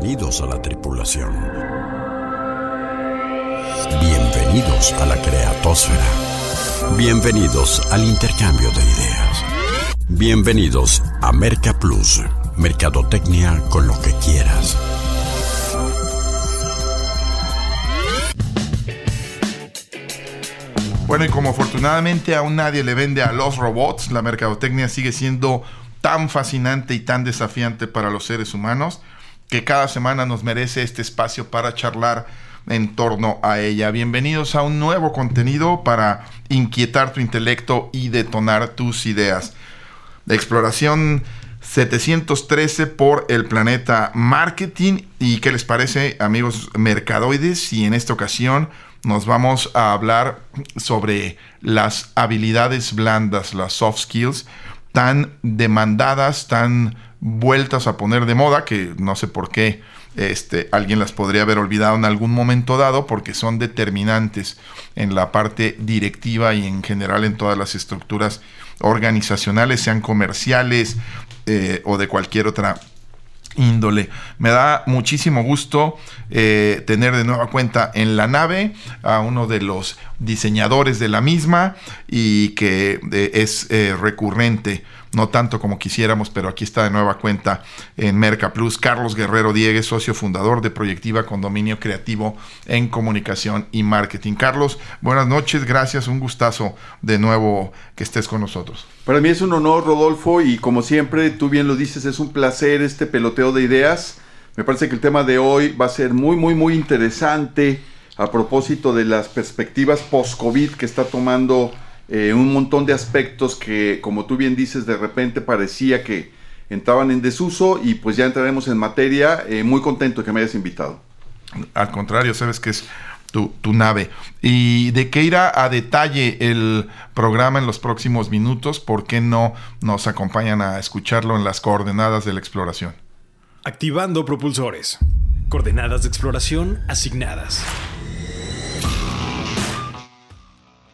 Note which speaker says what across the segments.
Speaker 1: Bienvenidos a la tripulación. Bienvenidos a la creatosfera. Bienvenidos al intercambio de ideas. Bienvenidos a Merca Plus, Mercadotecnia con lo que quieras.
Speaker 2: Bueno, y como afortunadamente aún nadie le vende a los robots, la mercadotecnia sigue siendo tan fascinante y tan desafiante para los seres humanos que cada semana nos merece este espacio para charlar en torno a ella. Bienvenidos a un nuevo contenido para inquietar tu intelecto y detonar tus ideas. De exploración 713 por el planeta Marketing. ¿Y qué les parece, amigos mercadoides? Y en esta ocasión nos vamos a hablar sobre las habilidades blandas, las soft skills, tan demandadas, tan vueltas a poner de moda, que no sé por qué este, alguien las podría haber olvidado en algún momento dado, porque son determinantes en la parte directiva y en general en todas las estructuras organizacionales, sean comerciales eh, o de cualquier otra índole. Me da muchísimo gusto eh, tener de nueva cuenta en la nave a uno de los diseñadores de la misma y que eh, es eh, recurrente no tanto como quisiéramos, pero aquí está de nueva cuenta en Merca Plus. Carlos Guerrero Diegues, socio fundador de Proyectiva Condominio Creativo en Comunicación y Marketing. Carlos, buenas noches, gracias, un gustazo de nuevo que estés con nosotros.
Speaker 3: Para mí es un honor, Rodolfo, y como siempre, tú bien lo dices, es un placer este peloteo de ideas. Me parece que el tema de hoy va a ser muy, muy, muy interesante a propósito de las perspectivas post-COVID que está tomando eh, un montón de aspectos que, como tú bien dices, de repente parecía que entraban en desuso y pues ya entraremos en materia. Eh, muy contento que me hayas invitado.
Speaker 2: Al contrario, sabes que es tu, nave. ¿Y de qué irá a detalle el programa en los próximos minutos? ¿Por qué no nos acompañan a escucharlo en las coordenadas de la exploración?
Speaker 4: Activando propulsores. Coordenadas de exploración asignadas.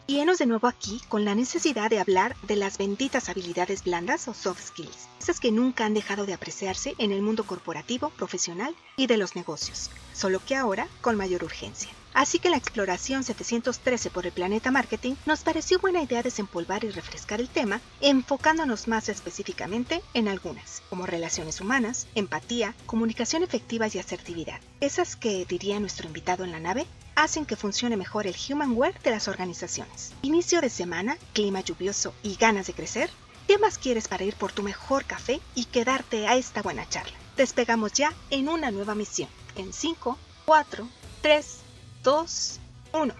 Speaker 5: Y enos de nuevo aquí con la necesidad de hablar de las benditas habilidades blandas o soft skills, esas que nunca han dejado de apreciarse en el mundo corporativo, profesional y de los negocios, solo que ahora con mayor urgencia. Así que la exploración 713 por el planeta marketing nos pareció buena idea desempolvar y refrescar el tema, enfocándonos más específicamente en algunas, como relaciones humanas, empatía, comunicación efectiva y asertividad. Esas que, diría nuestro invitado en la nave, hacen que funcione mejor el humanware de las organizaciones. Inicio de semana, clima lluvioso y ganas de crecer. ¿Qué más quieres para ir por tu mejor café y quedarte a esta buena charla? Despegamos ya en una nueva misión. En 5, 4, 3, 2, 1.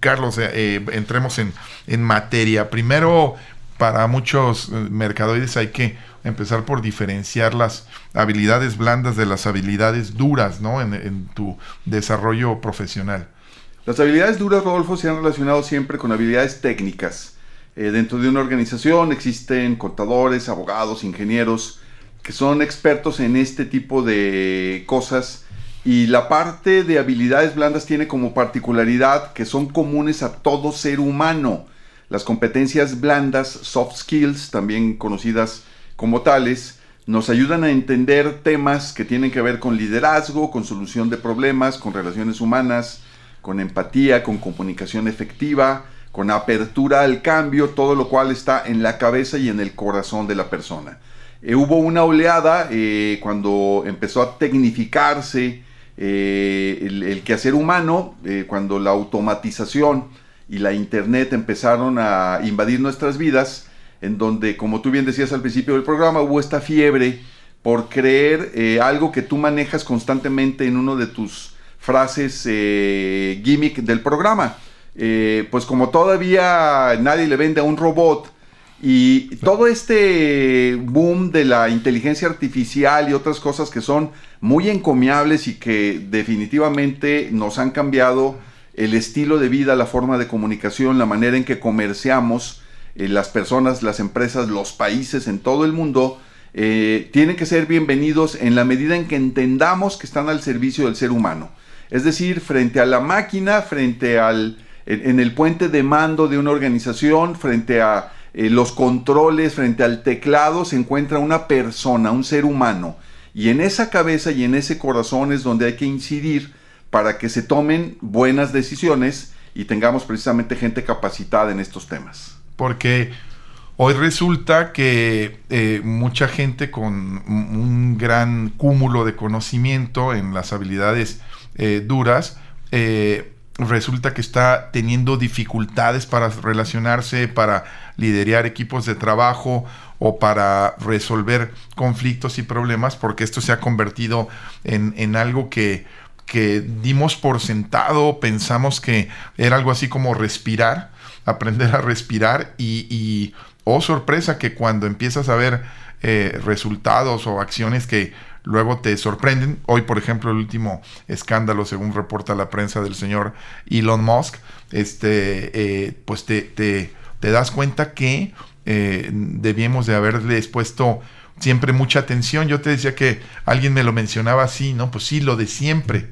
Speaker 2: Carlos, eh, eh, entremos en, en materia. Primero, para muchos eh, mercadoides hay que empezar por diferenciar las habilidades blandas de las habilidades duras, ¿no? En, tu desarrollo profesional.
Speaker 3: Las habilidades duras, Rodolfo, se han relacionado siempre con habilidades técnicas. Eh, dentro de una organización existen contadores, abogados, ingenieros, que son expertos en este tipo de cosas. Y la parte de habilidades blandas tiene como particularidad que son comunes a todo ser humano. Las competencias blandas, soft skills, también conocidas como tales, nos ayudan a entender temas que tienen que ver con liderazgo, con solución de problemas, con relaciones humanas, con empatía, con comunicación efectiva, con apertura al cambio, todo lo cual está en la cabeza y en el corazón de la persona. Eh, hubo una oleada eh, cuando empezó a tecnificarse eh, el, el, quehacer humano, cuando la automatización y la internet empezaron a invadir nuestras vidas, en donde, como tú bien decías al principio del programa, hubo esta fiebre por creer eh, algo que tú manejas constantemente en uno de tus frases eh, gimmick del programa. Eh, pues como todavía nadie le vende a un robot y todo este boom de la inteligencia artificial y otras cosas que son muy encomiables y que definitivamente nos han cambiado el estilo de vida, la forma de comunicación, la manera en que comerciamos, eh, las personas, las empresas, los países en todo el mundo, eh, tienen que ser bienvenidos en la medida en que entendamos que están al servicio del ser humano. Es decir, frente a la máquina, frente al, en, el puente de mando de una organización, frente a eh, los controles, frente al teclado, se encuentra una persona, un ser humano. Y en esa cabeza y en ese corazón es donde hay que incidir para que se tomen buenas decisiones y tengamos precisamente gente capacitada en estos temas.
Speaker 2: Porque hoy resulta que eh, mucha gente con un gran cúmulo de conocimiento en las habilidades eh, duras, eh, resulta que está teniendo dificultades para relacionarse, para liderar equipos de trabajo o para resolver conflictos y problemas, porque esto se ha convertido en, en algo que que dimos por sentado, pensamos que era algo así como respirar, aprender a respirar y, oh sorpresa que cuando empiezas a ver eh, resultados o acciones que luego te sorprenden, hoy por ejemplo el último escándalo según reporta la prensa del señor Elon Musk, este, eh, pues te, te, das cuenta que eh, debíamos de haberles puesto siempre mucha atención. Yo te decía que alguien me lo mencionaba así, ¿no? Pues sí, lo de siempre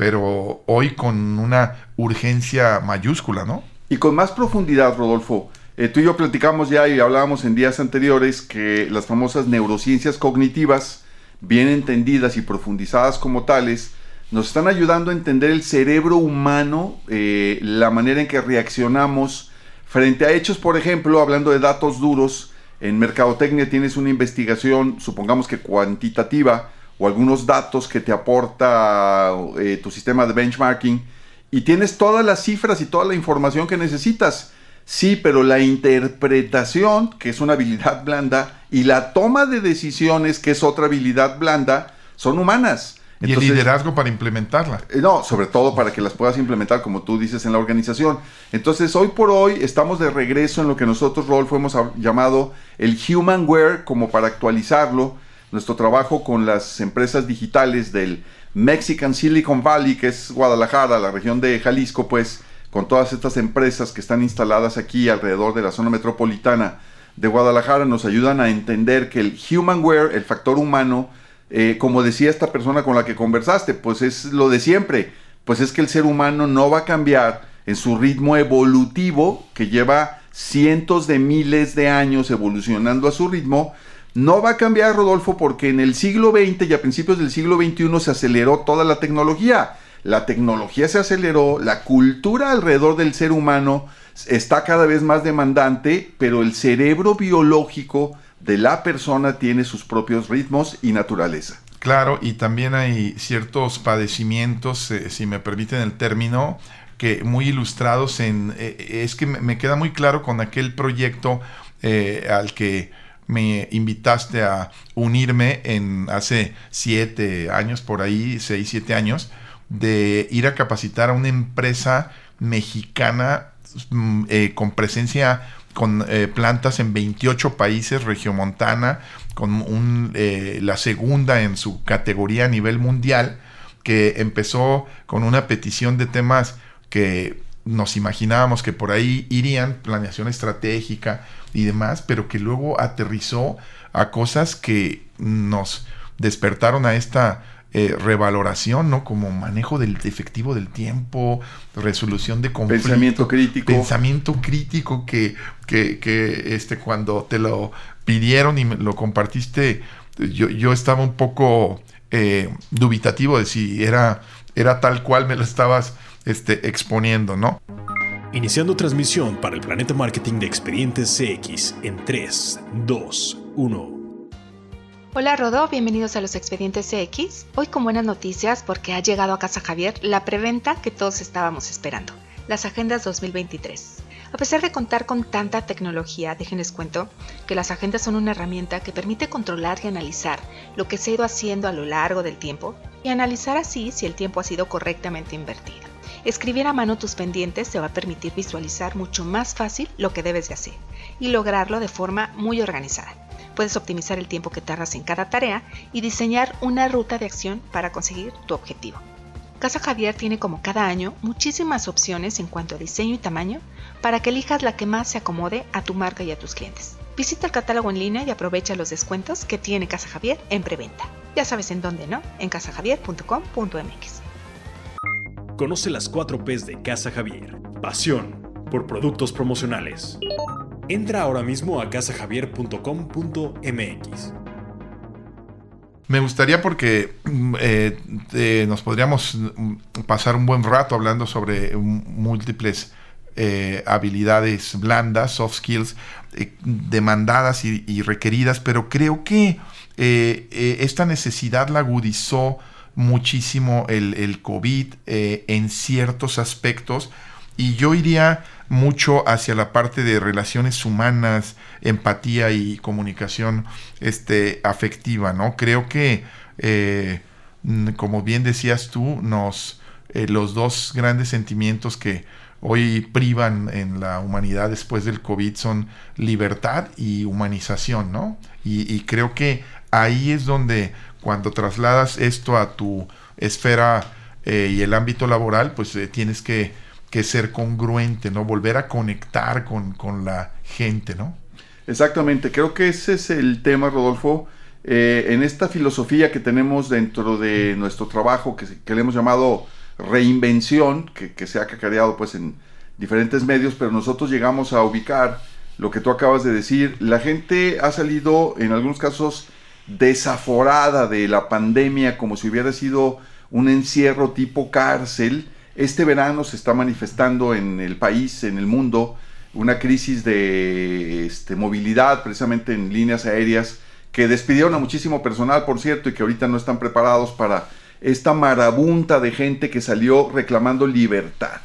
Speaker 2: pero hoy con una urgencia mayúscula, ¿no?
Speaker 3: Y con más profundidad, Rodolfo. Eh, tú y yo platicamos ya y hablábamos en días anteriores que las famosas neurociencias cognitivas, bien entendidas y profundizadas como tales, nos están ayudando a entender el cerebro humano, eh, la manera en que reaccionamos frente a hechos, por ejemplo, hablando de datos duros, en mercadotecnia tienes una investigación, supongamos que cuantitativa, o algunos datos que te aporta eh, tu sistema de benchmarking y tienes todas las cifras y toda la información que necesitas. Sí, pero la interpretación, que es una habilidad blanda, y la toma de decisiones, que es otra habilidad blanda, son humanas.
Speaker 2: y el liderazgo para implementarla.
Speaker 3: Eh, no, sobre todo para que las puedas implementar, como tú dices, en la organización. Entonces, hoy por hoy estamos de regreso en lo que nosotros, Rolfo, hemos llamado el humanware, como para actualizarlo nuestro trabajo con las empresas digitales del Mexican Silicon Valley, que es Guadalajara, la región de Jalisco, pues con todas estas empresas que están instaladas aquí alrededor de la zona metropolitana de Guadalajara, nos ayudan a entender que el humanware, el factor humano, eh, como decía esta persona con la que conversaste, pues es lo de siempre, pues es que el ser humano no va a cambiar en su ritmo evolutivo que lleva cientos de miles de años evolucionando a su ritmo, no va a cambiar, Rodolfo, porque en el siglo XX y a principios del siglo XXI se aceleró toda la tecnología. La tecnología se aceleró, la cultura alrededor del ser humano está cada vez más demandante, pero el cerebro biológico de la persona tiene sus propios ritmos y naturaleza.
Speaker 2: Claro, y también hay ciertos padecimientos, eh, si me permiten el término, que muy ilustrados en... Eh, es que me queda muy claro con aquel proyecto eh, al que me invitaste a unirme en hace siete años, por ahí, seis, siete años, de ir a capacitar a una empresa mexicana mm, eh, con presencia con eh, plantas en 28 países, regiomontana, con un, eh, la segunda en su categoría a nivel mundial, que empezó con una petición de temas que nos imaginábamos que por ahí irían, planeación estratégica, y demás, pero que luego aterrizó a cosas que nos despertaron a esta eh, revaloración, ¿no? Como manejo del efectivo del tiempo, resolución de conflictos.
Speaker 3: Pensamiento crítico.
Speaker 2: Pensamiento crítico que, que, que este, cuando te lo pidieron y me lo compartiste, yo, yo estaba un poco eh, dubitativo de si era, era tal cual me lo estabas este, exponiendo, ¿no?
Speaker 4: Iniciando transmisión para el Planeta Marketing de Expedientes CX en 3, 2, 1.
Speaker 5: Hola Rodo, bienvenidos a los Expedientes CX. Hoy con buenas noticias porque ha llegado a Casa Javier la preventa que todos estábamos esperando, las Agendas 2023. A pesar de contar con tanta tecnología, déjenles cuento que las agendas son una herramienta que permite controlar y analizar lo que se ha ido haciendo a lo largo del tiempo y analizar así si el tiempo ha sido correctamente invertido. Escribir a mano tus pendientes te va a permitir visualizar mucho más fácil lo que debes de hacer y lograrlo de forma muy organizada. Puedes optimizar el tiempo que tardas en cada tarea y diseñar una ruta de acción para conseguir tu objetivo. Casa Javier tiene como cada año muchísimas opciones en cuanto a diseño y tamaño para que elijas la que más se acomode a tu marca y a tus clientes. Visita el catálogo en línea y aprovecha los descuentos que tiene Casa Javier en preventa. Ya sabes en dónde, ¿no? En casajavier.com.mx.
Speaker 4: Conoce las 4 P's de Casa Javier. Pasión por productos promocionales. Entra ahora mismo a casajavier.com.mx.
Speaker 2: Me gustaría porque mm, eh, nos podríamos mm, pasar un buen rato hablando sobre múltiples eh, habilidades blandas, soft skills, eh, demandadas y, requeridas, pero creo que esta necesidad la agudizó muchísimo el, el COVID en ciertos aspectos y yo iría mucho hacia la parte de relaciones humanas, empatía y comunicación este, afectiva, ¿no? Creo que, eh, como bien decías tú, nos, eh, los dos grandes sentimientos que hoy privan en la humanidad después del COVID son libertad y humanización, ¿no? Y, creo que ahí es donde cuando trasladas esto a tu esfera eh, y el ámbito laboral, pues tienes que que ser congruente, ¿no? Volver a conectar con, la gente, ¿no?
Speaker 3: Exactamente, creo que ese es el tema, Rodolfo. Eh, en esta filosofía que tenemos dentro de nuestro trabajo, que, que le hemos llamado reinvención, que, se ha cacareado pues en diferentes medios, pero nosotros llegamos a ubicar lo que tú acabas de decir. La gente ha salido en algunos casos desaforada de la pandemia como si hubiera sido un encierro tipo cárcel este verano se está manifestando en el país, en el mundo, una crisis de este, movilidad precisamente en líneas aéreas que despidieron a muchísimo personal, por cierto, y que ahorita no están preparados para esta marabunta de gente que salió reclamando libertad.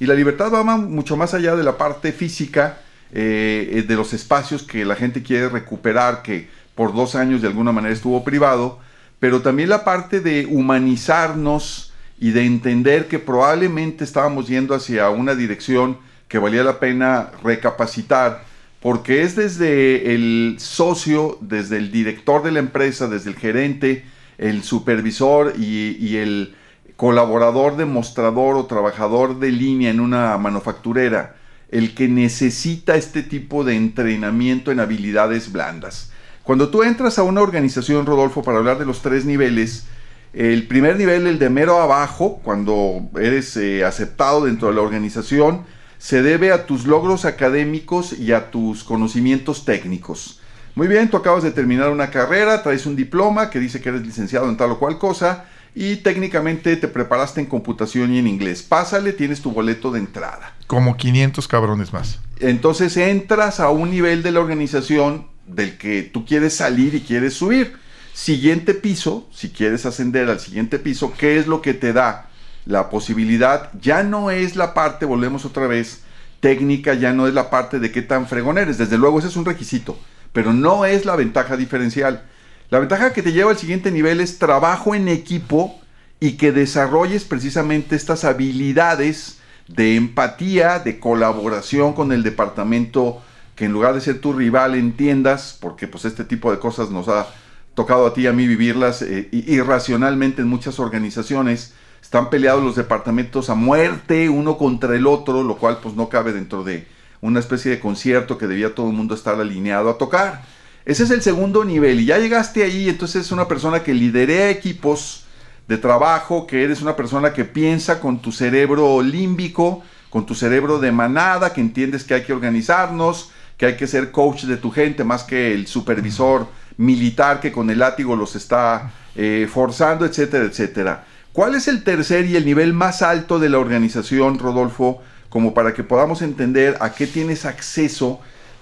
Speaker 3: Y la libertad va mucho más allá de la parte física, eh, de los espacios que la gente quiere recuperar, que por dos años de alguna manera estuvo privado, pero también la parte de humanizarnos, y de entender que probablemente estábamos yendo hacia una dirección que valía la pena recapacitar, porque es desde el socio, desde el director de la empresa, desde el gerente, el supervisor y, el colaborador demostrador o trabajador de línea en una manufacturera, el que necesita este tipo de entrenamiento en habilidades blandas. Cuando tú entras a una organización, Rodolfo, para hablar de los tres niveles, el primer nivel, el de mero abajo, cuando eres eh, aceptado dentro de la organización, se debe a tus logros académicos y a tus conocimientos técnicos. Muy bien, tú acabas de terminar una carrera, traes un diploma que dice que eres licenciado en tal o cual cosa y técnicamente te preparaste en computación y en inglés. Pásale, tienes tu boleto de entrada.
Speaker 2: Como 500 cabrones más.
Speaker 3: Entonces entras a un nivel de la organización del que tú quieres salir y quieres subir. Siguiente piso, si quieres ascender al siguiente piso, ¿qué es lo que te da la posibilidad? Ya no es la parte, volvemos otra vez, técnica, ya no es la parte de qué tan fregón eres. Desde luego ese es un requisito, pero no es la ventaja diferencial. La ventaja que te lleva al siguiente nivel es trabajo en equipo y que desarrolles precisamente estas habilidades de empatía, de colaboración con el departamento, que en lugar de ser tu rival entiendas, porque pues este tipo de cosas nos ha tocado a ti y a mí vivirlas eh, irracionalmente en muchas organizaciones. Están peleados los departamentos a muerte uno contra el otro, lo cual pues no cabe dentro de una especie de concierto que debía todo el mundo estar alineado a tocar. Ese es el segundo nivel y ya llegaste ahí, entonces es una persona que lidera equipos de trabajo, que eres una persona que piensa con tu cerebro límbico, con tu cerebro de manada, que entiendes que hay que organizarnos, que hay que ser coach de tu gente más que el supervisor militar que con el látigo los está eh, forzando, etcétera, etcétera. ¿Cuál es el tercer y el nivel más alto de la organización, Rodolfo, como para que podamos entender a qué tienes acceso?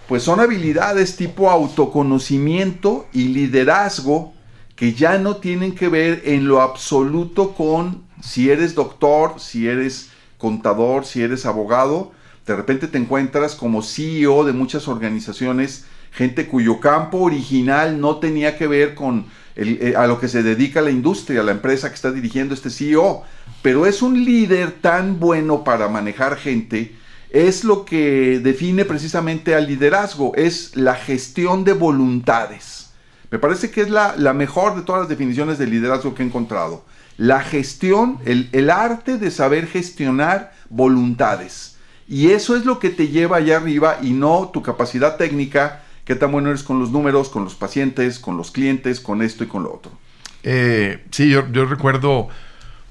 Speaker 3: Pues son habilidades tipo autoconocimiento y liderazgo que ya no tienen que ver en lo absoluto con si eres doctor, si eres contador, si eres abogado. De repente te encuentras como CEO de muchas organizaciones gente cuyo campo original no tenía que ver con eh, a lo que se dedica la industria, la empresa que está dirigiendo este CEO, pero es un líder tan bueno para manejar gente, es lo que define precisamente al liderazgo, es la gestión de voluntades. Me parece que es la, mejor de todas las definiciones de liderazgo que he encontrado. La gestión, el, el arte de saber gestionar voluntades. Y eso es lo que te lleva allá arriba y no tu capacidad técnica qué tan bueno eres con los números, con los pacientes, con los clientes, con esto y con lo otro.
Speaker 2: Eh, sí, yo, recuerdo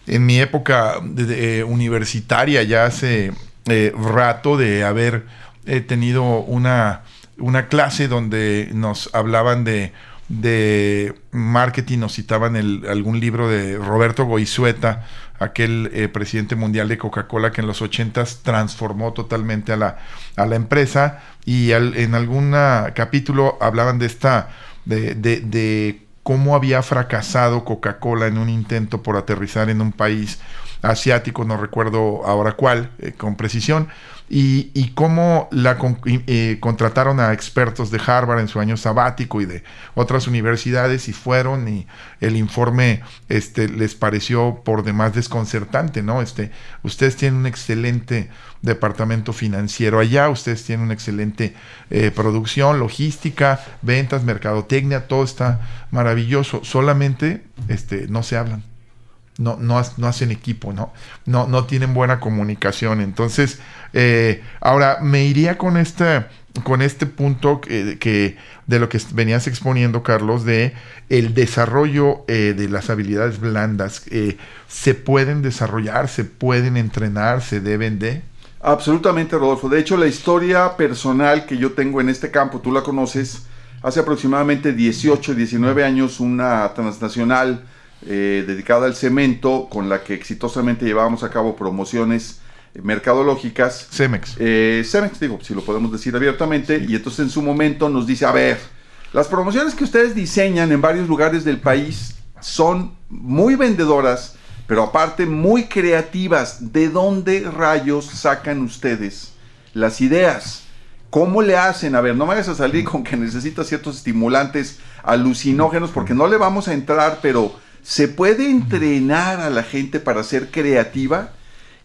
Speaker 2: en mi época de, universitaria, ya hace eh, rato, de haber he tenido una, una clase donde nos hablaban de, de marketing, nos citaban el, algún libro de Roberto Goizueta, aquel eh, presidente mundial de Coca-Cola que en los 80 transformó totalmente a la, a la empresa y en algún capítulo hablaban de esta, de, de, de cómo había fracasado Coca-Cola en un intento por aterrizar en un país asiático, no recuerdo ahora cuál, eh, con precisión, y, cómo la eh, contrataron a expertos de Harvard en su año sabático y de otras universidades y fueron y el informe este, les pareció por demás desconcertante, ¿no? Este, ustedes tienen un excelente departamento financiero allá, ustedes tienen una excelente eh, producción, logística, ventas, mercadotecnia, todo está maravilloso, solamente este, no se hablan no, no, no, hacen equipo, ¿no? ¿no? No tienen buena comunicación. Entonces, eh, ahora me iría con este, con este punto que, de lo que venías exponiendo, Carlos, de el desarrollo eh, de las habilidades blandas. Eh, ¿Se pueden desarrollar, se pueden entrenar, se deben de?
Speaker 3: Absolutamente, Rodolfo. De hecho, la historia personal que yo tengo en este campo, tú la conoces, hace aproximadamente 18, 19 años, una transnacional eh, dedicada al cemento, con la que exitosamente llevábamos a cabo promociones mercadológicas.
Speaker 2: Cemex.
Speaker 3: Eh, Cemex, digo, si lo podemos decir abiertamente. Y entonces en su momento nos dice, a ver, las promociones que ustedes diseñan en varios lugares del país son muy vendedoras, pero aparte muy creativas. ¿De dónde rayos sacan ustedes las ideas? ¿Cómo le hacen? A ver, no me vayas a salir con que necesita ciertos estimulantes alucinógenos porque no le vamos a entrar, pero ¿Se puede entrenar a la gente para ser creativa?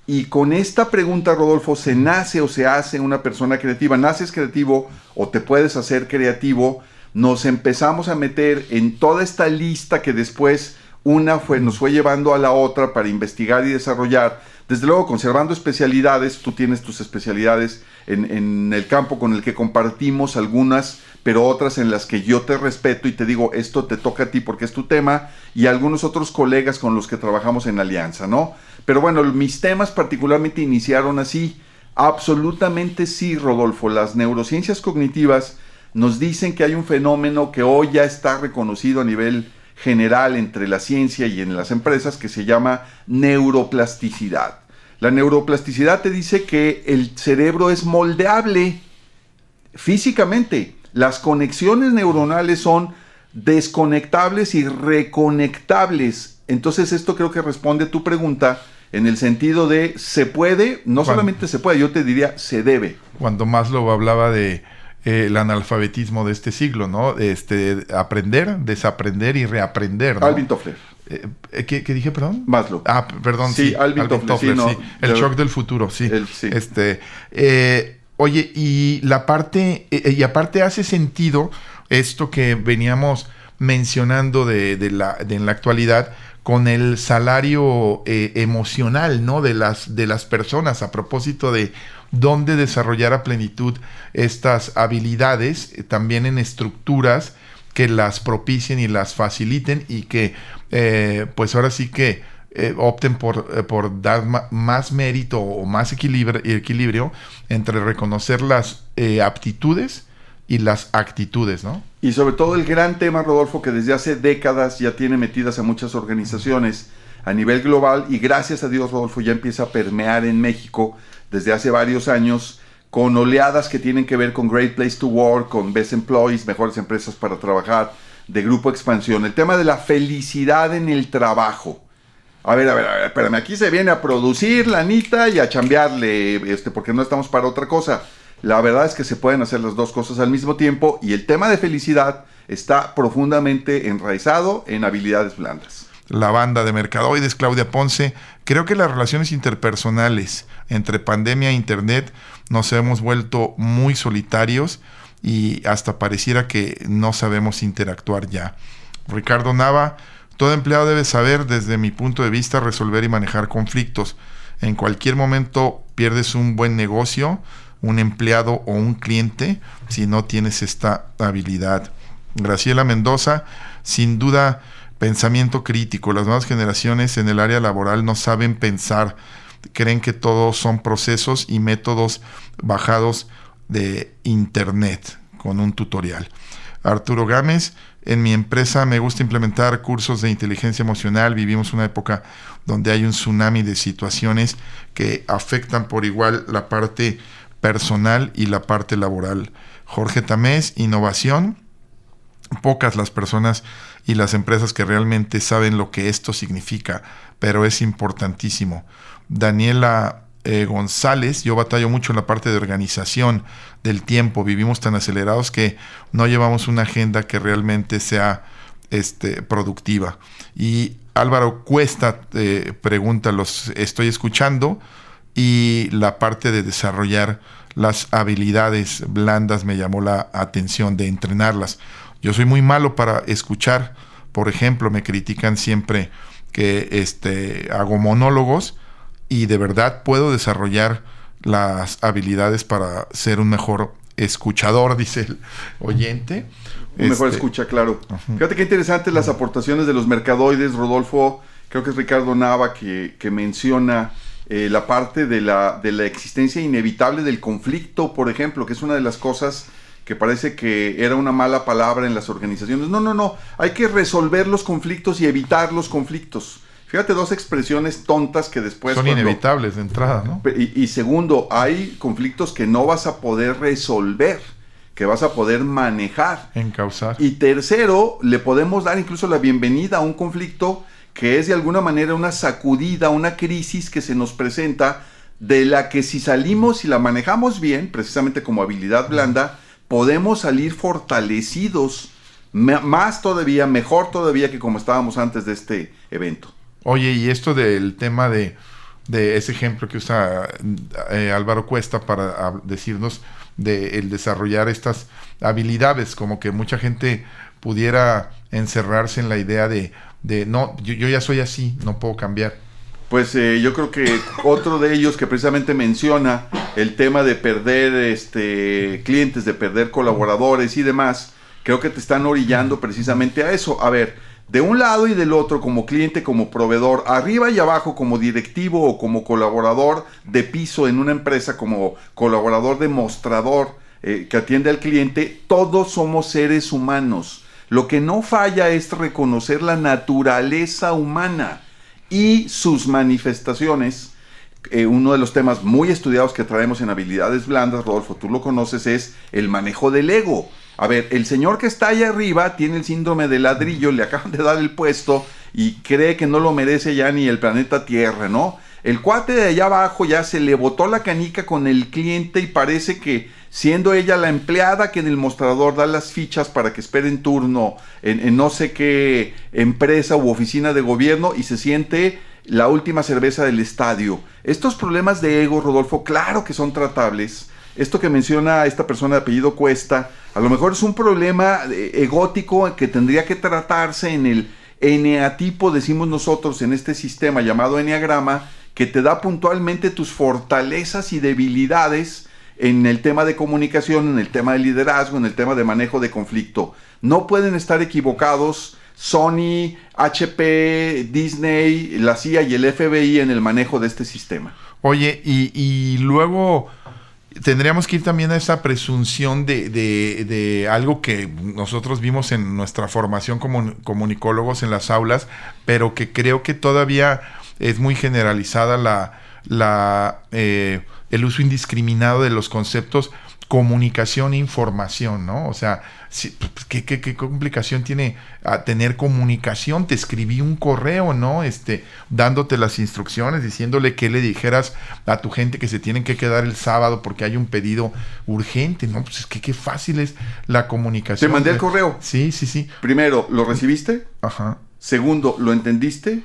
Speaker 3: Y con esta pregunta, Rodolfo, ¿se nace o se hace una persona creativa? ¿Naces creativo o te puedes hacer creativo? Nos empezamos a meter en toda esta lista que después una fue, nos fue llevando a la otra para investigar y desarrollar. Desde luego, conservando especialidades, tú tienes tus especialidades en, en el campo con el que compartimos algunas pero otras en las que yo te respeto y te digo, esto te toca a ti porque es tu tema, y algunos otros colegas con los que trabajamos en alianza, ¿no? Pero bueno, mis temas particularmente iniciaron así. Absolutamente sí, Rodolfo. Las neurociencias cognitivas nos dicen que hay un fenómeno que hoy ya está reconocido a nivel general entre la ciencia y en las empresas que se llama neuroplasticidad. La neuroplasticidad te dice que el cerebro es moldeable físicamente las conexiones neuronales son desconectables y reconectables. Entonces esto creo que responde a tu pregunta en el sentido de se puede, no solamente se puede, yo te diría se debe.
Speaker 2: Cuando Maslow hablaba de eh, el analfabetismo de este siglo, ¿no? Este, aprender, desaprender y reaprender. ¿no?
Speaker 3: Alvin Toffler.
Speaker 2: Eh, eh, ¿qué, dije, perdón?
Speaker 3: Maslow.
Speaker 2: Ah, perdón,
Speaker 3: sí. Alvin, Toffler, sí,
Speaker 2: El shock del futuro, sí. Este, Oye, y la parte, eh, eh, y aparte hace sentido esto que veníamos mencionando de, la, de en la actualidad con el salario eh, emocional, ¿no? De las, de las personas a propósito de dónde desarrollar a plenitud estas habilidades, también en estructuras que las propicien y las faciliten y que, pues ahora sí que eh, opten por, eh, por dar más mérito o más equilibrio, equilibrio entre reconocer las eh, aptitudes y las actitudes, ¿no?
Speaker 3: Y sobre todo el gran tema, Rodolfo, que desde hace décadas ya tiene metidas a muchas organizaciones a nivel global y gracias a Dios, Rodolfo, ya empieza a permear en México desde hace varios años con oleadas que tienen que ver con Great Place to Work, con Best Employees, mejores empresas para trabajar, de Grupo Expansión. El tema de la felicidad en el trabajo. A ver, a ver, a ver, espérame, aquí se viene a producir la anita y a chambearle, este, porque no estamos para otra cosa. La verdad es que se pueden hacer las dos cosas al mismo tiempo y el tema de felicidad está profundamente enraizado en habilidades blandas.
Speaker 2: La banda de Mercadoides, Claudia Ponce, creo que las relaciones interpersonales entre pandemia e Internet nos hemos vuelto muy solitarios y hasta pareciera que no sabemos interactuar ya. Ricardo Nava, todo empleado debe saber, desde mi punto de vista, resolver y manejar conflictos. En cualquier momento pierdes un buen negocio, un empleado o un cliente si no tienes esta habilidad. Graciela Mendoza, sin duda, pensamiento crítico. Las nuevas generaciones en el área laboral no saben pensar, creen que todos son procesos y métodos bajados de Internet con un tutorial. Arturo Gámez, en mi empresa me gusta implementar cursos de inteligencia emocional. Vivimos una época donde hay un tsunami de situaciones que afectan por igual la parte personal y la parte laboral. Jorge Tamés, innovación. Pocas las personas y las empresas que realmente saben lo que esto significa, pero es importantísimo. Daniela eh, González, yo batallo mucho en la parte de organización del tiempo, vivimos tan acelerados que no llevamos una agenda que realmente sea este, productiva. Y Álvaro Cuesta eh, pregunta, los estoy escuchando y la parte de desarrollar las habilidades blandas me llamó la atención de entrenarlas. Yo soy muy malo para escuchar, por ejemplo, me critican siempre que este, hago monólogos y de verdad puedo desarrollar las habilidades para ser un mejor escuchador, dice el oyente.
Speaker 3: Un mejor este, escucha, claro. Fíjate qué interesantes las aportaciones de los mercadoides, Rodolfo. Creo que es Ricardo Nava que, que menciona eh, la parte de la, de la existencia inevitable del conflicto, por ejemplo, que es una de las cosas que parece que era una mala palabra en las organizaciones. No, no, no. Hay que resolver los conflictos y evitar los conflictos. Fíjate, dos expresiones tontas que después...
Speaker 2: Son inevitables de entrada, ¿no?
Speaker 3: Y, segundo, hay conflictos que no vas a poder resolver, que vas a poder manejar.
Speaker 2: Encauzar.
Speaker 3: Y tercero, le podemos dar incluso la bienvenida a un conflicto que es de alguna manera una sacudida, una crisis que se nos presenta, de la que si salimos y la manejamos bien, precisamente como habilidad blanda, podemos salir fortalecidos, más todavía, mejor todavía que como estábamos antes de este evento.
Speaker 2: Oye, y esto del tema de, ese ejemplo que usa eh, Álvaro Cuesta para decirnos de el desarrollar estas habilidades, como que mucha gente pudiera encerrarse en la idea de, no, yo, ya soy así, no puedo cambiar.
Speaker 3: Pues eh, yo creo que otro de ellos que precisamente menciona el tema de perder este, clientes, de perder colaboradores y demás, creo que te están orillando precisamente a eso. A ver, de un lado y del otro como cliente, como proveedor, arriba y abajo como directivo o como colaborador de piso en una empresa, como colaborador demostrador eh, que atiende al cliente, todos somos seres humanos. Lo que no falla es reconocer la naturaleza humana y sus manifestaciones. Eh, uno de los temas muy estudiados que traemos en habilidades blandas, Rodolfo, tú lo conoces, es el manejo del ego. A ver, el señor que está allá arriba tiene el síndrome de ladrillo, le acaban de dar el puesto y cree que no lo merece ya ni el planeta Tierra, ¿no? El cuate de allá abajo ya se le botó la canica con el cliente y parece que siendo ella la empleada que en el mostrador da las fichas para que espere en turno en, en no sé qué empresa u oficina de gobierno y se siente la última cerveza del estadio. Estos problemas de ego, Rodolfo, claro que son tratables esto que menciona esta persona de apellido Cuesta, a lo mejor es un problema eh, egótico que tendría que tratarse en el eneatipo, decimos nosotros, en este sistema llamado eneagrama, que te da puntualmente tus fortalezas y debilidades en el tema de comunicación, en el tema de liderazgo, en el tema de manejo de conflicto. No pueden estar equivocados Sony, HP, Disney, la CIA y el FBI en el manejo de este sistema.
Speaker 2: Oye, y, y luego tendríamos que ir también a esa presunción de, de, algo que nosotros vimos en nuestra formación como comunicólogos en las aulas, pero que creo que todavía es muy generalizada la, la eh, el uso indiscriminado de los conceptos comunicación e información, ¿no? O sea, pues, ¿qué, qué, complicación tiene a tener comunicación? Te escribí un correo, ¿no? Este, dándote las instrucciones, diciéndole que le dijeras a tu gente que se tienen que quedar el sábado porque hay un pedido urgente, ¿no? Pues es que qué fácil es la comunicación.
Speaker 3: Te mandé el correo.
Speaker 2: Sí, sí, sí.
Speaker 3: Primero, ¿lo recibiste?
Speaker 2: Ajá.
Speaker 3: Segundo, ¿lo entendiste?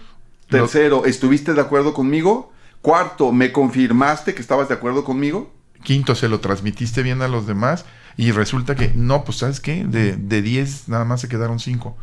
Speaker 3: Tercero, ¿estuviste de acuerdo conmigo? Cuarto, ¿me confirmaste que estabas de acuerdo conmigo?
Speaker 2: Quinto, se lo transmitiste bien a los demás y resulta que no, pues sabes qué, de 10 nada más se quedaron 5.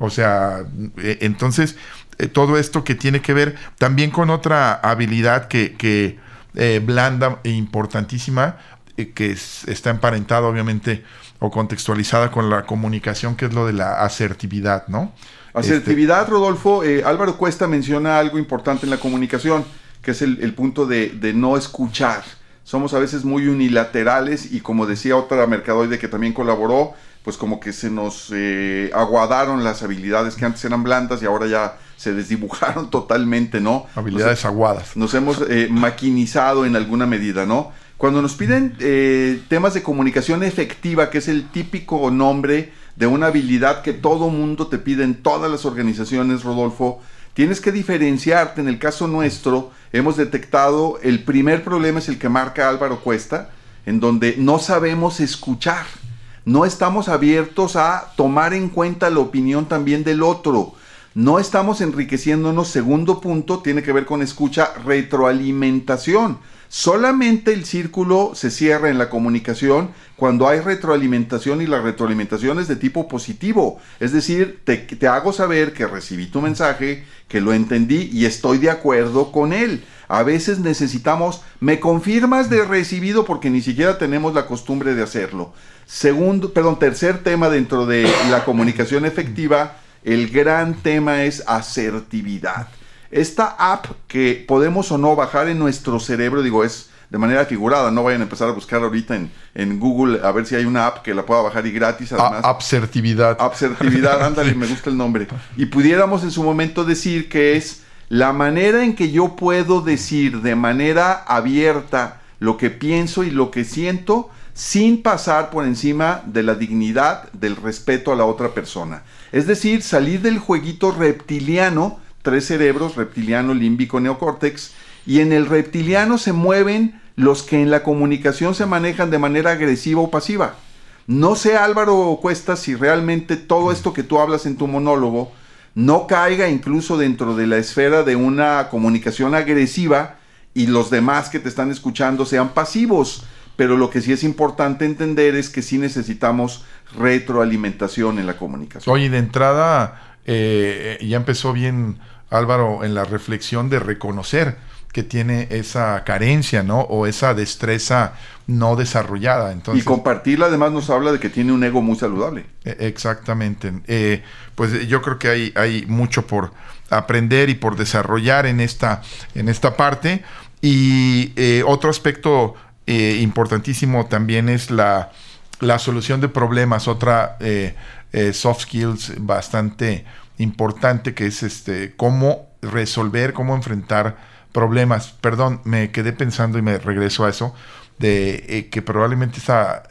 Speaker 2: O sea, e, entonces eh, todo esto que tiene que ver también con otra habilidad que, que eh, blanda e importantísima, eh, que está emparentada obviamente o contextualizada con la comunicación, que es lo de la asertividad, ¿no?
Speaker 3: Asertividad, Rodolfo, Álvaro Cuesta menciona algo importante en la comunicación, que es el, punto de, de no escuchar somos a veces muy unilaterales y como decía otra mercadoide que también colaboró, pues como que se nos eh, aguadaron las habilidades que antes eran blandas y ahora ya se desdibujaron totalmente, ¿no?
Speaker 2: Habilidades aguadas.
Speaker 3: Nos hemos eh, maquinizado en alguna medida, ¿no? Cuando nos piden eh, temas de comunicación efectiva, que es el típico nombre de una habilidad que todo mundo te pide en todas las organizaciones, Rodolfo, tienes que diferenciarte. En el caso nuestro, hemos detectado el primer problema es el que marca Álvaro Cuesta, en donde no sabemos escuchar. No estamos abiertos a tomar en cuenta la opinión también del otro. No estamos enriqueciéndonos. Segundo punto tiene que ver con escucha, retroalimentación. Solamente el círculo se cierra en la comunicación cuando hay retroalimentación y la retroalimentación es de tipo positivo. Es decir, te, te, hago saber que recibí tu mensaje, que lo entendí y estoy de acuerdo con él. A veces necesitamos, me confirmas de recibido porque ni siquiera tenemos la costumbre de hacerlo. Segundo, perdón, tercer tema dentro de la comunicación efectiva, el gran tema es asertividad. Esta app que podemos o no bajar en nuestro cerebro, digo, es de manera figurada, no vayan a empezar a buscar ahorita en, en Google a ver si hay una app que la pueda bajar y gratis. Además,
Speaker 2: Absertividad.
Speaker 3: Absertividad, ándale, me gusta el nombre. Y pudiéramos en su momento decir que es la manera en que yo puedo decir de manera abierta lo que pienso y lo que siento sin pasar por encima de la dignidad, del respeto a la otra persona. Es decir, salir del jueguito reptiliano, tres cerebros, reptiliano, límbico, neocórtex, y en el reptiliano se mueven los que en la comunicación se manejan de manera agresiva o pasiva. No sé, Álvaro Cuesta, si realmente todo esto que tú hablas en tu monólogo no caiga incluso dentro de la esfera de una comunicación agresiva y los demás que te están escuchando sean pasivos pero lo que sí es importante entender es que sí necesitamos retroalimentación en la comunicación.
Speaker 2: Oye, de entrada, eh, ya empezó bien Álvaro en la reflexión de reconocer que tiene esa carencia, ¿no? O esa destreza no desarrollada. Entonces,
Speaker 3: y compartirla además nos habla de que tiene un ego muy saludable.
Speaker 2: E, exactamente. Eh, pues yo creo que hay, hay mucho por aprender y por desarrollar en esta, en esta parte. Y eh, otro aspecto eh, importantísimo también es la, la, solución de problemas, otra eh, eh, soft skills bastante importante que es este cómo resolver, cómo enfrentar problemas. Perdón, me quedé pensando y me regreso a eso, de que probablemente esa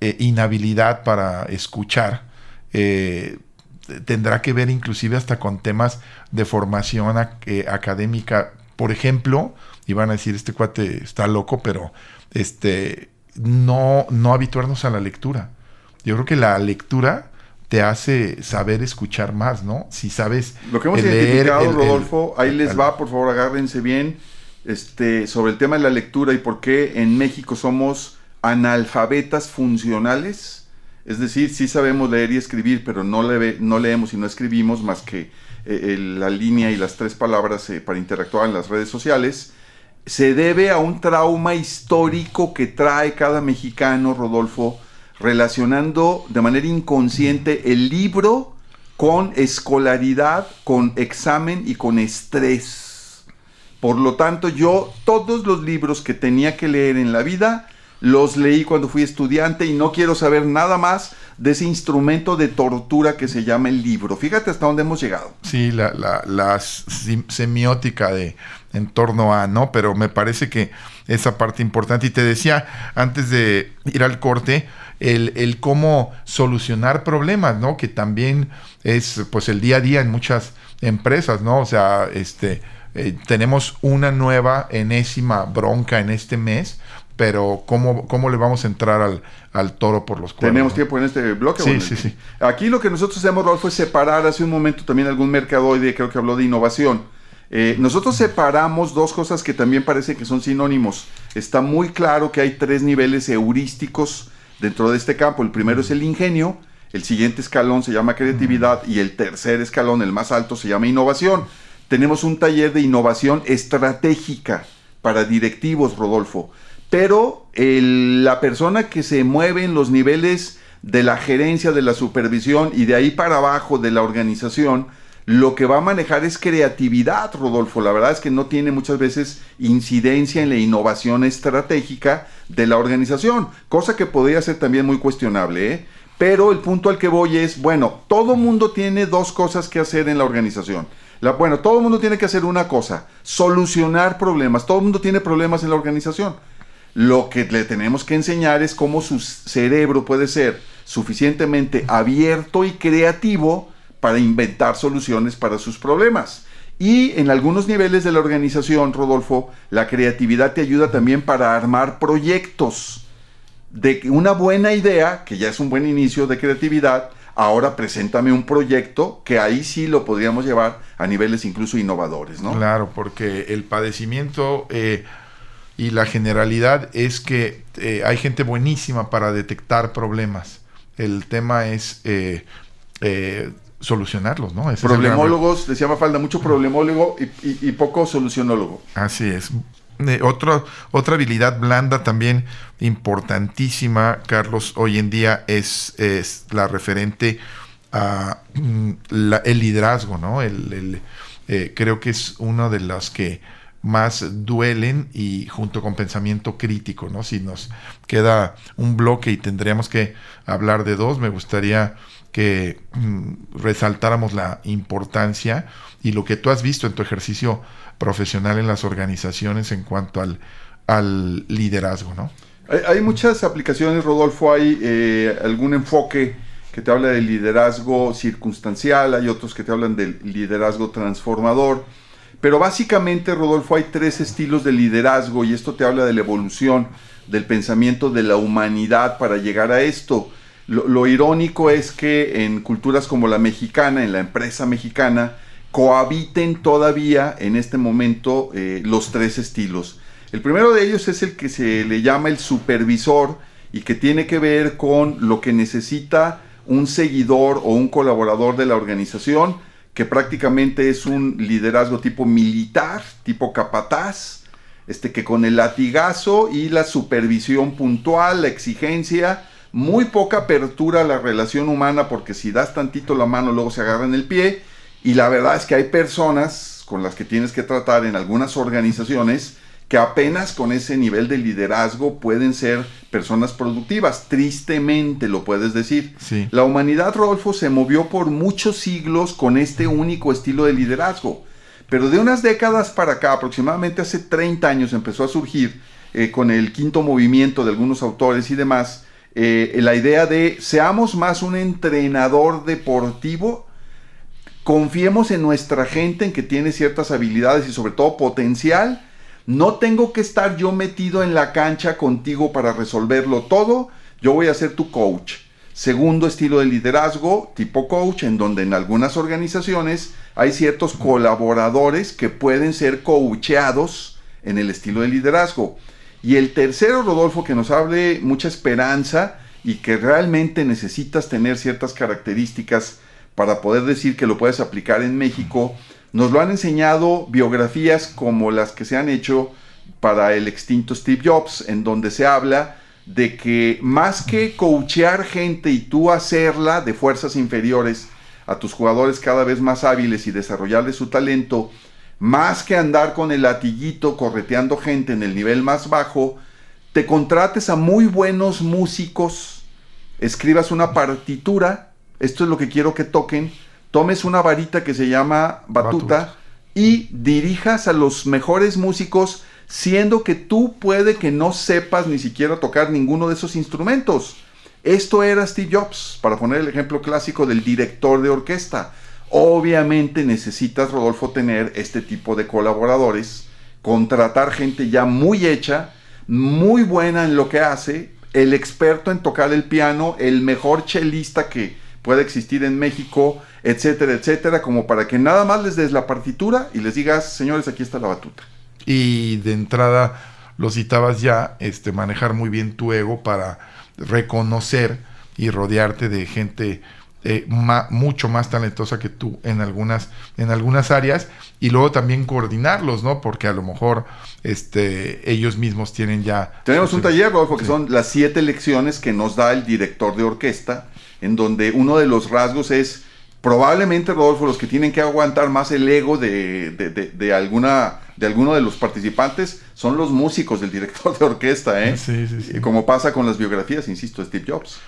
Speaker 2: inhabilidad para escuchar tendrá que ver inclusive hasta con temas de formación académica. Por ejemplo, y van a decir, este cuate está loco, pero este, no, no habituarnos a la lectura. Yo creo que la lectura te hace saber escuchar más, ¿no? Si sabes.
Speaker 3: Lo que hemos identificado, Rodolfo, ahí les va, por favor, agárrense bien, este, sobre el tema de la lectura y por qué en México somos analfabetas funcionales. Es decir, sí sabemos leer y escribir, pero no, le, no leemos y no escribimos más que eh, la línea y las tres palabras eh, para interactuar en las redes sociales se debe a un trauma histórico que trae cada mexicano, Rodolfo, relacionando de manera inconsciente el libro con escolaridad, con examen y con estrés. Por lo tanto, yo todos los libros que tenía que leer en la vida, los leí cuando fui estudiante y no quiero saber nada más de ese instrumento de tortura que se llama el libro. Fíjate hasta dónde hemos llegado.
Speaker 2: Sí, la, la, la semiótica de en torno a, ¿no? Pero me parece que esa parte importante. Y te decía antes de ir al corte, el, el cómo solucionar problemas, ¿no? Que también es pues el día a día en muchas empresas, ¿no? O sea, este, eh, tenemos una nueva enésima bronca en este mes, pero ¿cómo, cómo le vamos a entrar al, al toro por los cuernos?
Speaker 3: Tenemos tiempo en este bloque.
Speaker 2: Sí, sí, sí.
Speaker 3: Aquí lo que nosotros hacemos, Rolfo, es separar hace un momento también algún mercadoide, creo que habló de innovación. Eh, nosotros separamos dos cosas que también parece que son sinónimos. Está muy claro que hay tres niveles heurísticos dentro de este campo. El primero es el ingenio, el siguiente escalón se llama creatividad y el tercer escalón, el más alto, se llama innovación. Tenemos un taller de innovación estratégica para directivos, Rodolfo pero la persona que se mueve en los niveles de la gerencia, de la supervisión y de ahí para abajo de la organización, lo que va a manejar es creatividad, Rodolfo. La verdad es que no tiene muchas veces incidencia en la innovación estratégica de la organización, cosa que podría ser también muy cuestionable. ¿eh? Pero el punto al que voy es, bueno, todo mundo tiene dos cosas que hacer en la organización. La, bueno, todo el mundo tiene que hacer una cosa, solucionar problemas. Todo el mundo tiene problemas en la organización. Lo que le tenemos que enseñar es cómo su cerebro puede ser suficientemente abierto y creativo para inventar soluciones para sus problemas. Y en algunos niveles de la organización, Rodolfo, la creatividad te ayuda también para armar proyectos. De una buena idea, que ya es un buen inicio de creatividad, ahora preséntame un proyecto que ahí sí lo podríamos llevar a niveles incluso innovadores, ¿no?
Speaker 2: Claro, porque el padecimiento eh, y la generalidad es que eh, hay gente buenísima para detectar problemas. El tema es eh, solucionarlos, ¿no?
Speaker 3: Problemólogos, decía Mafalda, mucho problemólogo y, poco solucionólogo.
Speaker 2: Así es. Eh, otra habilidad blanda también importantísima, Carlos, hoy en día es, es la referente a mm, el liderazgo, ¿no? El, eh, creo que es una de las que más duelen y junto con pensamiento crítico, ¿no? Si nos queda un bloque y tendríamos que hablar de dos, me gustaría que mm, resaltáramos la importancia y lo que tú has visto en tu ejercicio profesional en las organizaciones en cuanto al, al liderazgo, ¿no?
Speaker 3: Hay, muchas aplicaciones, Rodolfo, hay eh, algún enfoque que te habla del liderazgo circunstancial, hay otros que te hablan del liderazgo transformador, pero básicamente, Rodolfo, hay tres estilos de liderazgo y esto te habla de la evolución del pensamiento de la humanidad para llegar a esto. Lo, irónico es que en culturas como la mexicana, en la empresa mexicana, cohabiten todavía en este momento eh, los tres estilos. El primero de ellos es el que se le llama el supervisor y que tiene que ver con lo que necesita un seguidor o un colaborador de la organización, que prácticamente es un liderazgo tipo militar, tipo capataz, este que con el latigazo y la supervisión puntual, la exigencia, muy poca apertura a la relación humana porque si das tantito la mano luego se agarra en el pie y la verdad es que hay personas con las que tienes que tratar en algunas organizaciones que apenas con ese nivel de liderazgo pueden ser personas productivas. Tristemente lo puedes decir. La humanidad, Rodolfo, se movió por muchos siglos con este único estilo de liderazgo. Pero de unas décadas para acá, aproximadamente hace 30 años, empezó a surgir eh, con el quinto movimiento de algunos autores y demás, eh, la idea de seamos más un entrenador deportivo, confiemos en nuestra gente, en que tiene ciertas habilidades y sobre todo potencial. No tengo que estar yo metido en la cancha contigo para resolverlo todo, yo voy a ser tu coach. Segundo estilo de liderazgo, tipo coach, en donde en algunas organizaciones hay ciertos colaboradores que pueden ser coacheados en el estilo de liderazgo. Y el tercero, Rodolfo, que nos hable mucha esperanza y que realmente necesitas tener ciertas características para poder decir que lo puedes aplicar en México, nos lo han enseñado biografías como las que se han hecho para el extinto Steve Jobs, en donde se habla de que más que coachear gente y tú hacerla de fuerzas inferiores a tus jugadores cada vez más hábiles y desarrollarles su talento, más que andar con el latiguito correteando gente en el nivel más bajo, te contrates a muy buenos músicos, escribas una partitura, esto es lo que quiero que toquen, tomes una varita que se llama batuta, y dirijas a los mejores músicos, siendo que tú puede que no sepas ni siquiera tocar ninguno de esos instrumentos. Esto era Steve Jobs, para poner el ejemplo clásico del director de orquesta. Obviamente necesitas, Rodolfo, tener este tipo de colaboradores, contratar gente ya muy hecha, muy buena en lo que hace, el experto en tocar el piano, el mejor chelista que pueda existir en México, etcétera, etcétera, como para que nada más les des la partitura y les digas, señores, aquí está la batuta.
Speaker 2: Y de entrada, lo citabas ya, este, manejar muy bien tu ego para reconocer y rodearte de gente eh, mucho más talentosa que tú en algunas, en algunas áreas y luego también coordinarlos, ¿no? Porque a lo mejor este, ellos mismos tienen ya...
Speaker 3: Tenemos un taller, Rodolfo, que son las siete lecciones que nos da el director de orquesta, en donde uno de los rasgos es Probablemente, Rodolfo, los que tienen que aguantar más el ego de, de, de, alguna, de alguno de los participantes son los músicos del director de orquesta, ¿eh?
Speaker 2: Sí, sí, sí.
Speaker 3: Como pasa con las biografías, insisto, Steve Jobs.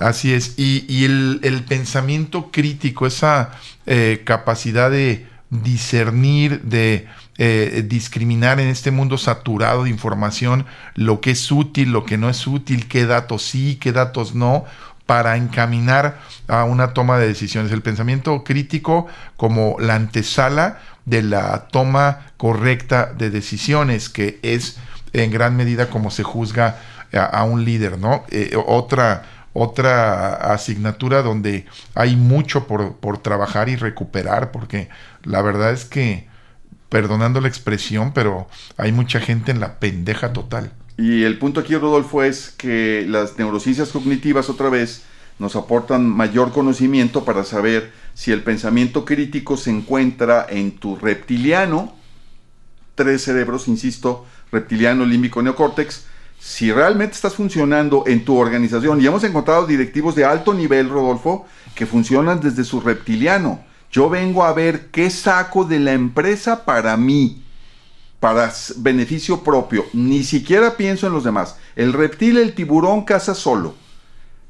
Speaker 2: Así es. Y, el, pensamiento crítico, esa eh, capacidad de discernir, de eh, discriminar en este mundo saturado de información lo que es útil, lo que no es útil, qué datos sí, qué datos no, para encaminar a una toma de decisiones. El pensamiento crítico como la antesala de la toma correcta de decisiones, que es en gran medida como se juzga a, un líder, ¿no? Eh, otra otra asignatura donde hay mucho por, por, trabajar y recuperar, porque la verdad es que, perdonando la expresión, pero hay mucha gente en la pendeja total.
Speaker 3: Y el punto aquí, Rodolfo, es que las neurociencias cognitivas otra vez nos aportan mayor conocimiento para saber si el pensamiento crítico se encuentra en tu reptiliano, tres cerebros, insisto, reptiliano, límbico, neocórtex, si realmente estás funcionando en tu organización. Y hemos encontrado directivos de alto nivel, Rodolfo, que funcionan desde su reptiliano. Yo vengo a ver qué saco de la empresa para mí para beneficio propio, ni siquiera pienso en los demás. El reptil, el tiburón caza solo,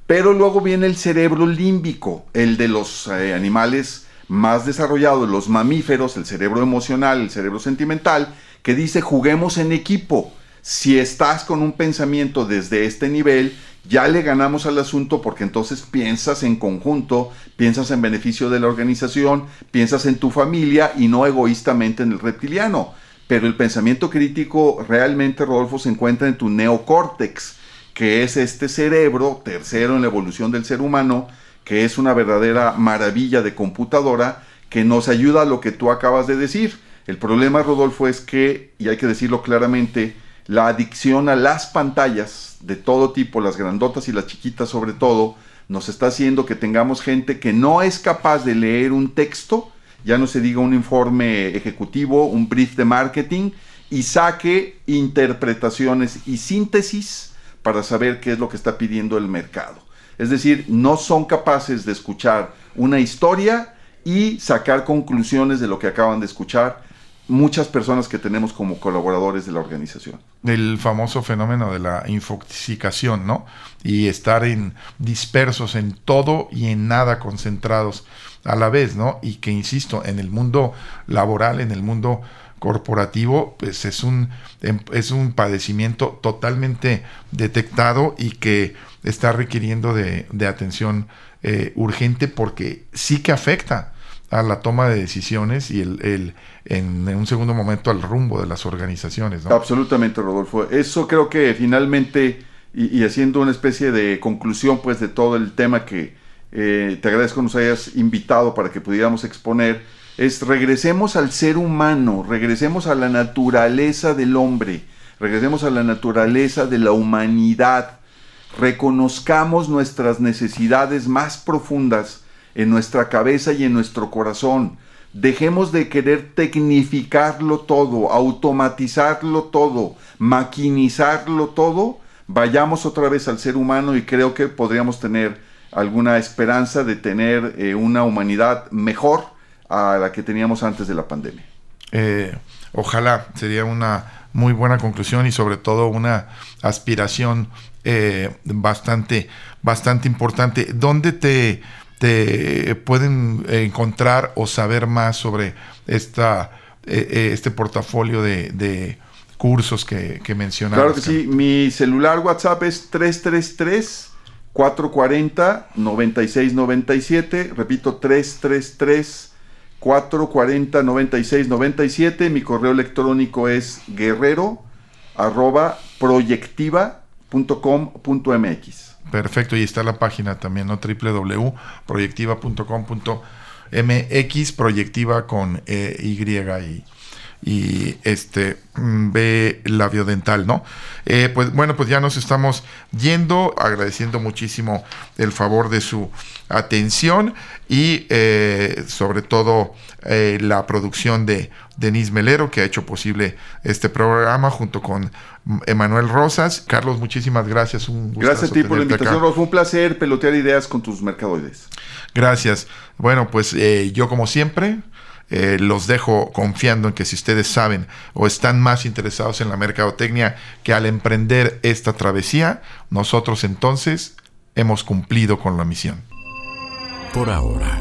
Speaker 3: pero luego viene el cerebro límbico, el de los eh, animales más desarrollados, los mamíferos, el cerebro emocional, el cerebro sentimental, que dice juguemos en equipo. Si estás con un pensamiento desde este nivel, ya le ganamos al asunto porque entonces piensas en conjunto, piensas en beneficio de la organización, piensas en tu familia y no egoístamente en el reptiliano pero el pensamiento crítico realmente, Rodolfo, se encuentra en tu neocórtex, que es este cerebro, tercero en la evolución del ser humano, que es una verdadera maravilla de computadora que nos ayuda a lo que tú acabas de decir. El problema, Rodolfo, es que, y hay que decirlo claramente, la adicción a las pantallas de todo tipo, las grandotas y las chiquitas sobre todo, nos está haciendo que tengamos gente que no es capaz de leer un texto, ya no se diga un informe ejecutivo, un brief de marketing, y saque interpretaciones y síntesis para saber qué es lo que está pidiendo el mercado. Es decir, no son capaces de escuchar una historia y sacar conclusiones de lo que acaban de escuchar muchas personas que tenemos como colaboradores de la organización.
Speaker 2: El famoso fenómeno de la infoxicación, ¿no? Y estar en dispersos en todo y en nada concentrados a la vez, ¿no? Y que, insisto, en el mundo laboral, en el mundo corporativo, pues es un, em, es un padecimiento totalmente detectado y que está requiriendo de, atención eh, urgente porque sí que afecta a la toma de decisiones y el, el en, un segundo momento al rumbo de las organizaciones.
Speaker 3: Absolutamente, Rodolfo. Eso creo que finalmente, y, haciendo una especie de conclusión pues de todo el tema que, eh, te agradezco nos hayas invitado para que pudiéramos exponer, es regresemos al ser humano, regresemos a la naturaleza del hombre, regresemos a la naturaleza de la humanidad, reconozcamos nuestras necesidades más profundas en nuestra cabeza y en nuestro corazón. Dejemos de querer tecnificarlo todo, automatizarlo todo, maquinizarlo todo. Vayamos otra vez al ser humano y creo que podríamos tener alguna esperanza de tener eh, una humanidad mejor a la que teníamos antes de la pandemia.
Speaker 2: Eh, ojalá, sería una muy buena conclusión y sobre todo una aspiración eh, bastante, bastante importante. ¿Dónde te, te pueden encontrar o saber más sobre esta, este portafolio de, cursos que, que mencionabas?
Speaker 3: Claro que sí, mi celular WhatsApp es 333 440 9697, repito 333 440 9697, mi correo electrónico es guerrero arroba proyectiva.com.mx.
Speaker 2: Perfecto, y está la página también, ¿no? www.proyectiva.com.mx, proyectiva con e, Y y y este mm, ve labiodental, ¿no? Eh, pues bueno, pues ya nos estamos yendo, agradeciendo muchísimo el favor de su atención y eh, sobre todo eh, la producción de Denise Melero que ha hecho posible este programa junto con Emanuel Rosas. Carlos, muchísimas gracias.
Speaker 3: Un gracias a ti por la invitación, Fue un placer pelotear ideas con tus mercadoides.
Speaker 2: Gracias. Bueno, pues yo como siempre eh, los dejo confiando en que si ustedes saben o están más interesados en la mercadotecnia que al emprender esta travesía, nosotros entonces hemos cumplido con la misión.
Speaker 1: Por ahora,